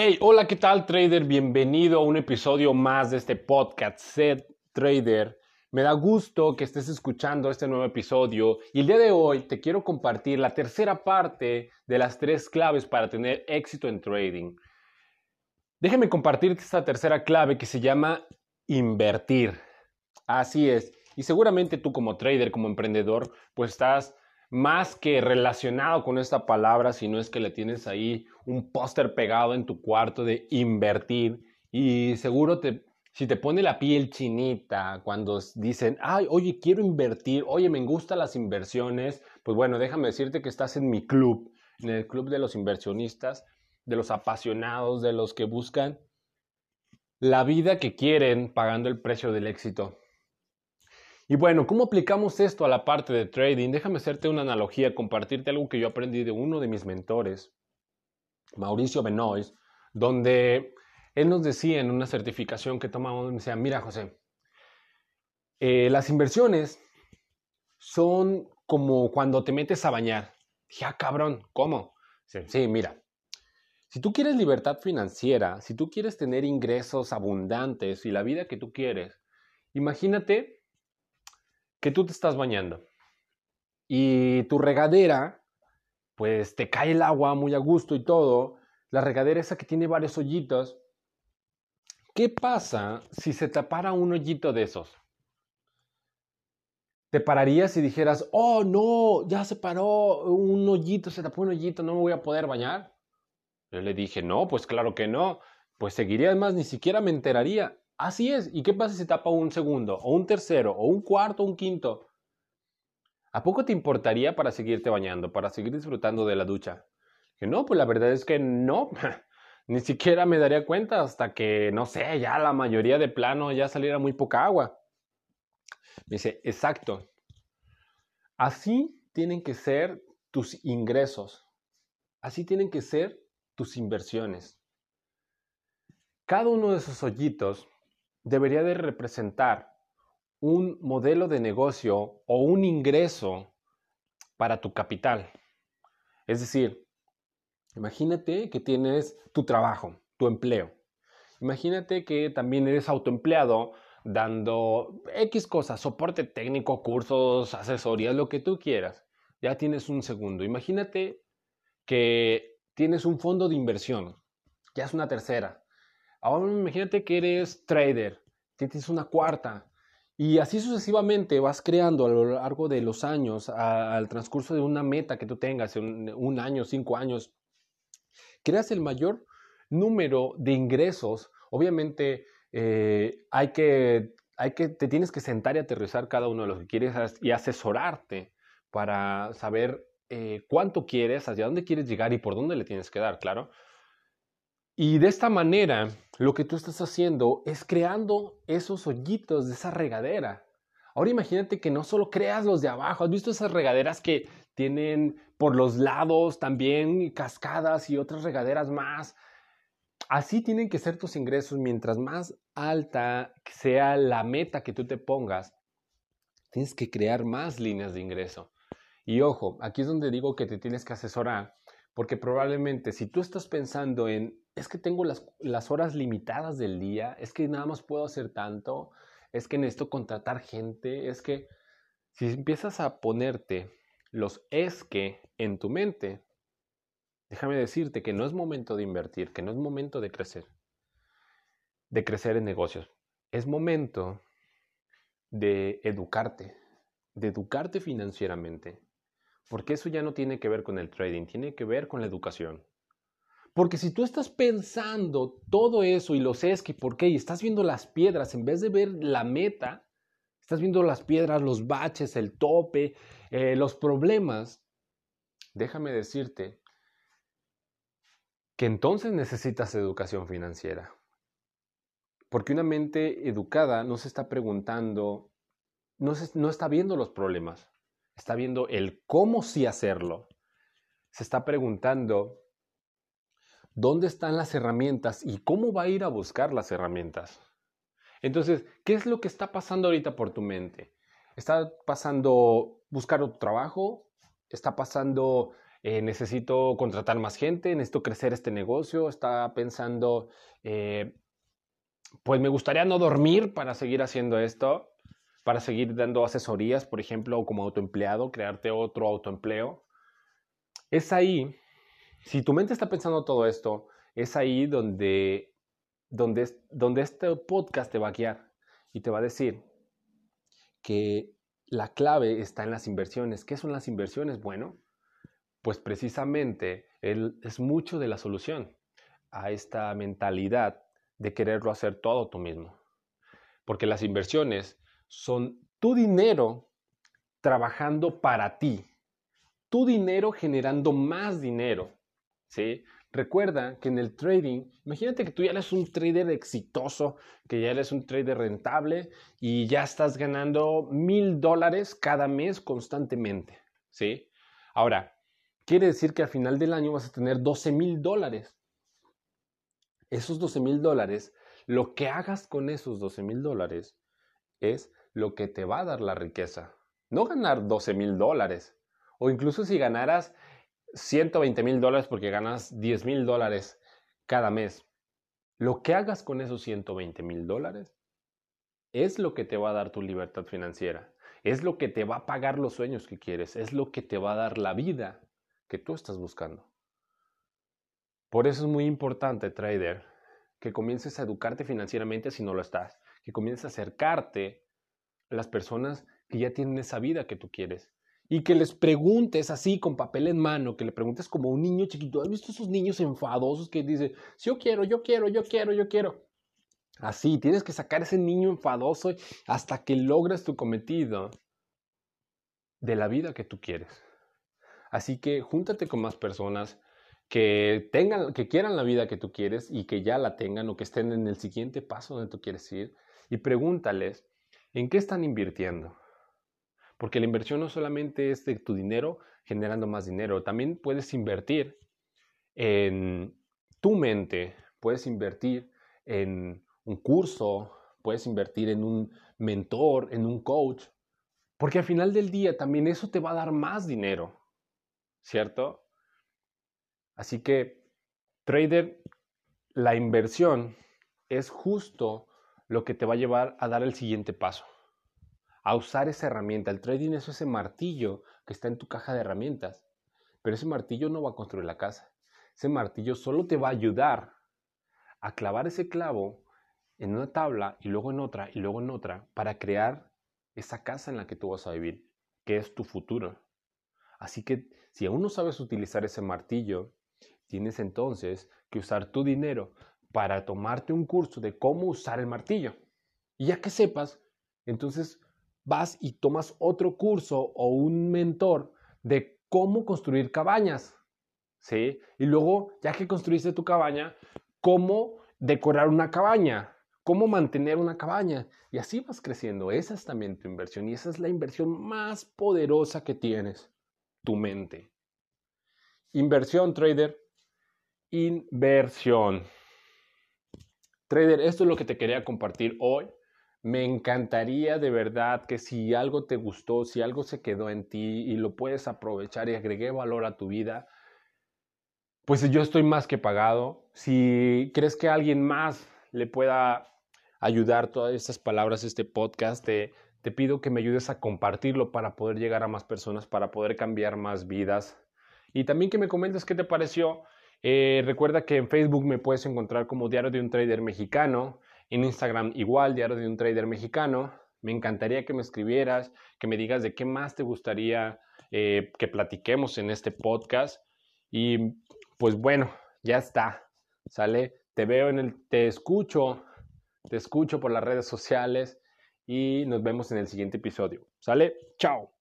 Hey, hola, ¿qué tal trader? Bienvenido a un episodio más de este podcast Set Trader. Me da gusto que estés escuchando este nuevo episodio y el día de hoy te quiero compartir la tercera parte de las tres claves para tener éxito en trading. Déjame compartirte esta tercera clave que se llama invertir. Así es. Y seguramente tú como trader, como emprendedor, pues estás más que relacionado con esta palabra, si no es que le tienes ahí un póster pegado en tu cuarto de invertir y seguro te, si te pone la piel chinita cuando dicen, ay, oye, quiero invertir, oye, me gustan las inversiones, pues bueno, déjame decirte que estás en mi club, en el club de los inversionistas, de los apasionados, de los que buscan la vida que quieren pagando el precio del éxito. Y bueno, ¿cómo aplicamos esto a la parte de trading? Déjame hacerte una analogía, compartirte algo que yo aprendí de uno de mis mentores, Mauricio Benoist, donde él nos decía en una certificación que tomamos, decía, mira José, eh, las inversiones son como cuando te metes a bañar. Ya, ah, cabrón, ¿cómo? sí, mira, si tú quieres libertad financiera, si tú quieres tener ingresos abundantes y la vida que tú quieres, imagínate que tú te estás bañando y tu regadera, pues te cae el agua muy a gusto y todo, la regadera esa que tiene varios hoyitos, ¿qué pasa si se tapara un hoyito de esos? ¿Te pararías y dijeras, oh no, ya se paró un hoyito, se tapó un hoyito, no me voy a poder bañar? Yo le dije, no, pues claro que no, pues seguiría, además ni siquiera me enteraría. Así es. ¿Y qué pasa si tapa un segundo, o un tercero, o un cuarto, o un quinto? ¿A poco te importaría para seguirte bañando, para seguir disfrutando de la ducha? Que no, pues la verdad es que no. Ni siquiera me daría cuenta hasta que, no sé, ya la mayoría de plano ya saliera muy poca agua. Me dice, exacto. Así tienen que ser tus ingresos. Así tienen que ser tus inversiones. Cada uno de esos hoyitos debería de representar un modelo de negocio o un ingreso para tu capital. Es decir, imagínate que tienes tu trabajo, tu empleo. Imagínate que también eres autoempleado dando X cosas, soporte técnico, cursos, asesorías, lo que tú quieras. Ya tienes un segundo. Imagínate que tienes un fondo de inversión. Ya es una tercera. Ahora imagínate que eres trader, que tienes una cuarta. Y así sucesivamente vas creando a lo largo de los años, al transcurso de una meta que tú tengas, un, un año, cinco años, creas el mayor número de ingresos. Obviamente eh, hay, que, hay que, te tienes que sentar y aterrizar cada uno de los que quieres y asesorarte para saber eh, cuánto quieres, hacia dónde quieres llegar y por dónde le tienes que dar, claro. Y de esta manera, lo que tú estás haciendo es creando esos hoyitos de esa regadera. Ahora imagínate que no solo creas los de abajo, has visto esas regaderas que tienen por los lados también cascadas y otras regaderas más. Así tienen que ser tus ingresos. Mientras más alta sea la meta que tú te pongas, tienes que crear más líneas de ingreso. Y ojo, aquí es donde digo que te tienes que asesorar, porque probablemente si tú estás pensando en es que tengo las, horas limitadas del día, es que nada más puedo hacer tanto, es que necesito contratar gente, es que si empiezas a ponerte los es que en tu mente, déjame decirte que no es momento de invertir, que no es momento de crecer, de crecer en negocios. Es momento de educarte, de educarte financieramente, porque eso ya no tiene que ver con el trading, tiene que ver con la educación. Porque si tú estás pensando todo eso y lo sé que por qué y estás viendo las piedras en vez de ver la meta, estás viendo las piedras, los baches, el tope, eh, los problemas, déjame decirte que entonces necesitas educación financiera. Porque una mente educada no se está preguntando, no, no está viendo los problemas, está viendo el cómo sí hacerlo. Se está preguntando dónde están las herramientas y cómo va a ir a buscar las herramientas. Entonces, ¿qué es lo que está pasando ahorita por tu mente? ¿Está pasando buscar otro trabajo? ¿Está pasando eh, necesito contratar más gente, necesito crecer este negocio, está pensando, eh, pues me gustaría no dormir para seguir haciendo esto, para seguir dando asesorías, por ejemplo, como autoempleado, crearte otro autoempleo. Es ahí, si tu mente está pensando todo esto, es ahí donde, donde, donde este podcast te va a guiar y te va a decir que la clave está en las inversiones. ¿Qué son las inversiones? Bueno, pues precisamente él es mucho de la solución a esta mentalidad de quererlo hacer todo tú mismo. Porque las inversiones son tu dinero trabajando para ti, tu dinero generando más dinero, ¿sí? Recuerda que en el trading, imagínate que tú ya eres un trader exitoso, que ya eres un trader rentable y ya estás ganando mil dólares cada mes constantemente, ¿sí? Ahora, quiere decir que al final del año vas a tener 12 mil dólares. Esos 12 mil dólares, lo que hagas con esos 12 mil dólares es lo que te va a dar la riqueza. No ganar 12 mil dólares. O incluso si ganaras 120 mil dólares porque ganas 10 mil dólares cada mes. Lo que hagas con esos 120 mil dólares es lo que te va a dar tu libertad financiera. Es lo que te va a pagar los sueños que quieres. Es lo que te va a dar la vida que tú estás buscando. Por eso es muy importante, trader, que comiences a educarte financieramente si no lo estás, que comiences a acercarte a las personas que ya tienen esa vida que tú quieres y que les preguntes así con papel en mano, que le preguntes como un niño chiquito. ¿Has visto esos niños enfadosos que dicen, yo quiero, yo quiero, yo quiero, yo quiero? Así, tienes que sacar ese niño enfadoso hasta que logres tu cometido de la vida que tú quieres. Así que júntate con más personas que tengan, que quieran la vida que tú quieres y que ya la tengan o que estén en el siguiente paso donde tú quieres ir y pregúntales en qué están invirtiendo. Porque la inversión no solamente es de tu dinero generando más dinero, también puedes invertir en tu mente, puedes invertir en un curso, puedes invertir en un mentor, en un coach, porque al final del día también eso te va a dar más dinero. ¿cierto? Así que, trader, la inversión es justo lo que te va a llevar a dar el siguiente paso, a usar esa herramienta. El trading es ese martillo que está en tu caja de herramientas, pero ese martillo no va a construir la casa. Ese martillo solo te va a ayudar a clavar ese clavo en una tabla y luego en otra y luego en otra para crear esa casa en la que tú vas a vivir, que es tu futuro. Así que si aún no sabes utilizar ese martillo, tienes entonces que usar tu dinero para tomarte un curso de cómo usar el martillo. Y ya que sepas, entonces vas y tomas otro curso o un mentor de cómo construir cabañas. ¿Sí? Y luego, ya que construiste tu cabaña, cómo decorar una cabaña, cómo mantener una cabaña. Y así vas creciendo. Esa es también tu inversión y esa es la inversión más poderosa que tienes tu mente. Inversión, trader. Inversión. Trader, esto es lo que te quería compartir hoy. Me encantaría de verdad que si algo te gustó, si algo se quedó en ti y lo puedes aprovechar y agregué valor a tu vida, pues yo estoy más que pagado. Si crees que alguien más le pueda ayudar todas estas palabras, este podcast, te, te pido que me ayudes a compartirlo para poder llegar a más personas, para poder cambiar más vidas. Y también que me comentes qué te pareció. Eh, recuerda que en Facebook me puedes encontrar como Diario de un Trader Mexicano, en Instagram igual, Diario de un Trader Mexicano. Me encantaría que me escribieras, que me digas de qué más te gustaría eh, que platiquemos en este podcast. Y pues bueno, ya está. Sale, te veo en el, te escucho, te escucho por las redes sociales y nos vemos en el siguiente episodio. ¿Sale? Chao.